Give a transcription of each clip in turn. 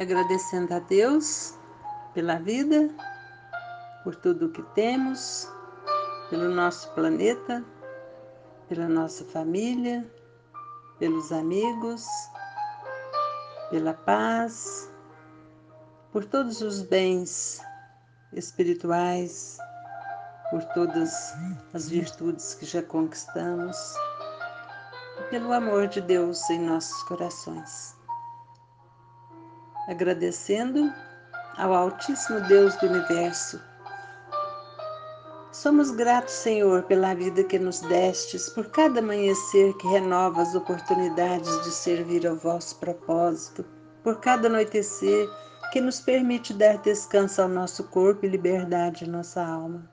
agradecendo a Deus pela vida, por tudo o que temos, pelo nosso planeta, pela nossa família, pelos amigos, pela paz, por todos os bens espirituais, por todas as virtudes que já conquistamos e pelo amor de Deus em nossos corações. Agradecendo ao Altíssimo Deus do Universo. Somos gratos, Senhor, pela vida que nos destes, por cada amanhecer que renova as oportunidades de servir ao vosso propósito, por cada anoitecer que nos permite dar descanso ao nosso corpo e liberdade à nossa alma.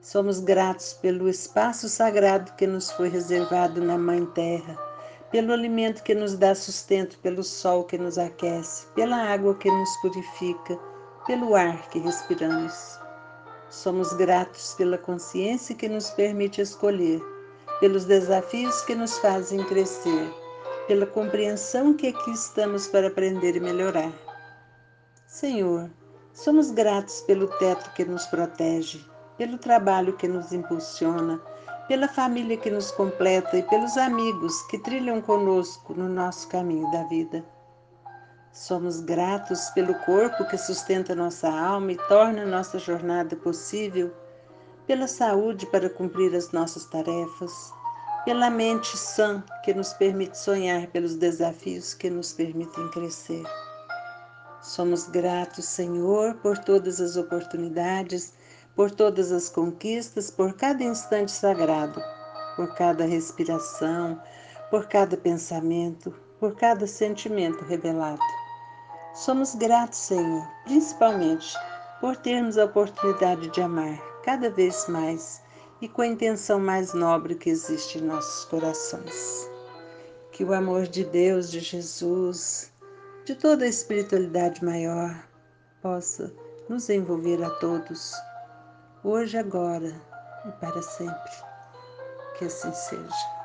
Somos gratos pelo espaço sagrado que nos foi reservado na Mãe Terra, pelo alimento que nos dá sustento, pelo sol que nos aquece, pela água que nos purifica, pelo ar que respiramos. Somos gratos pela consciência que nos permite escolher, pelos desafios que nos fazem crescer, pela compreensão que aqui estamos para aprender e melhorar. Senhor, somos gratos pelo teto que nos protege, pelo trabalho que nos impulsiona, pela família que nos completa e pelos amigos que trilham conosco no nosso caminho da vida. Somos gratos pelo corpo que sustenta nossa alma e torna nossa jornada possível, pela saúde para cumprir as nossas tarefas, pela mente sã que nos permite sonhar pelos desafios que nos permitem crescer. Somos gratos, Senhor, por todas as oportunidades, por todas as conquistas, por cada instante sagrado, por cada respiração, por cada pensamento, por cada sentimento revelado. Somos gratos, Senhor, principalmente por termos a oportunidade de amar cada vez mais e com a intenção mais nobre que existe em nossos corações. Que o amor de Deus, de Jesus, de toda a espiritualidade maior possa nos envolver a todos, hoje, agora e para sempre. Que assim seja.